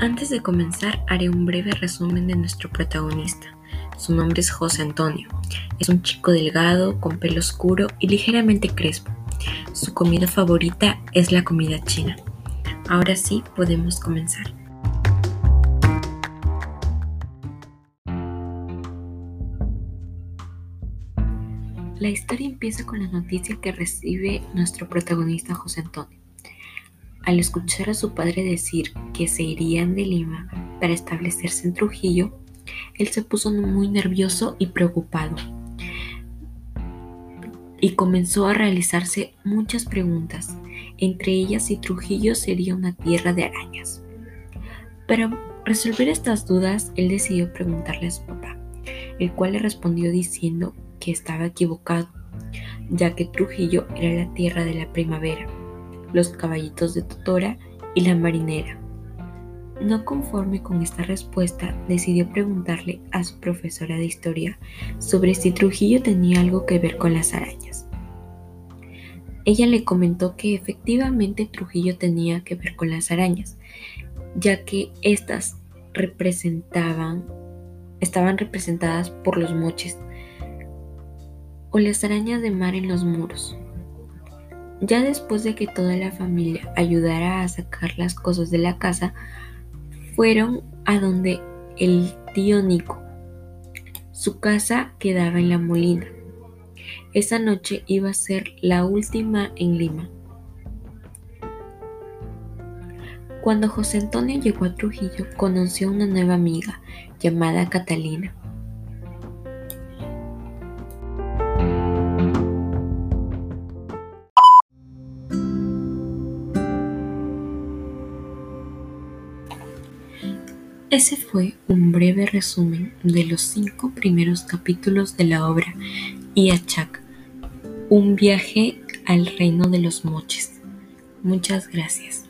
Antes de comenzar, haré un breve resumen de nuestro protagonista. Su nombre es José Antonio. Es un chico delgado, con pelo oscuro y ligeramente crespo. Su comida favorita es la comida china. Ahora sí, podemos comenzar. La historia empieza con la noticia que recibe nuestro protagonista José Antonio. Al escuchar a su padre decir que se irían de Lima para establecerse en Trujillo, él se puso muy nervioso y preocupado y comenzó a realizarse muchas preguntas, entre ellas si Trujillo sería una tierra de arañas. Para resolver estas dudas, él decidió preguntarle a su papá, el cual le respondió diciendo que estaba equivocado, ya que Trujillo era la tierra de la primavera los caballitos de Totora y la marinera. No conforme con esta respuesta, decidió preguntarle a su profesora de historia sobre si Trujillo tenía algo que ver con las arañas. Ella le comentó que efectivamente Trujillo tenía que ver con las arañas, ya que éstas representaban, estaban representadas por los moches o las arañas de mar en los muros. Ya después de que toda la familia ayudara a sacar las cosas de la casa, fueron a donde el tío Nico. Su casa quedaba en la molina. Esa noche iba a ser la última en Lima. Cuando José Antonio llegó a Trujillo, conoció a una nueva amiga llamada Catalina. Ese fue un breve resumen de los cinco primeros capítulos de la obra Iachak, un viaje al reino de los moches. Muchas gracias.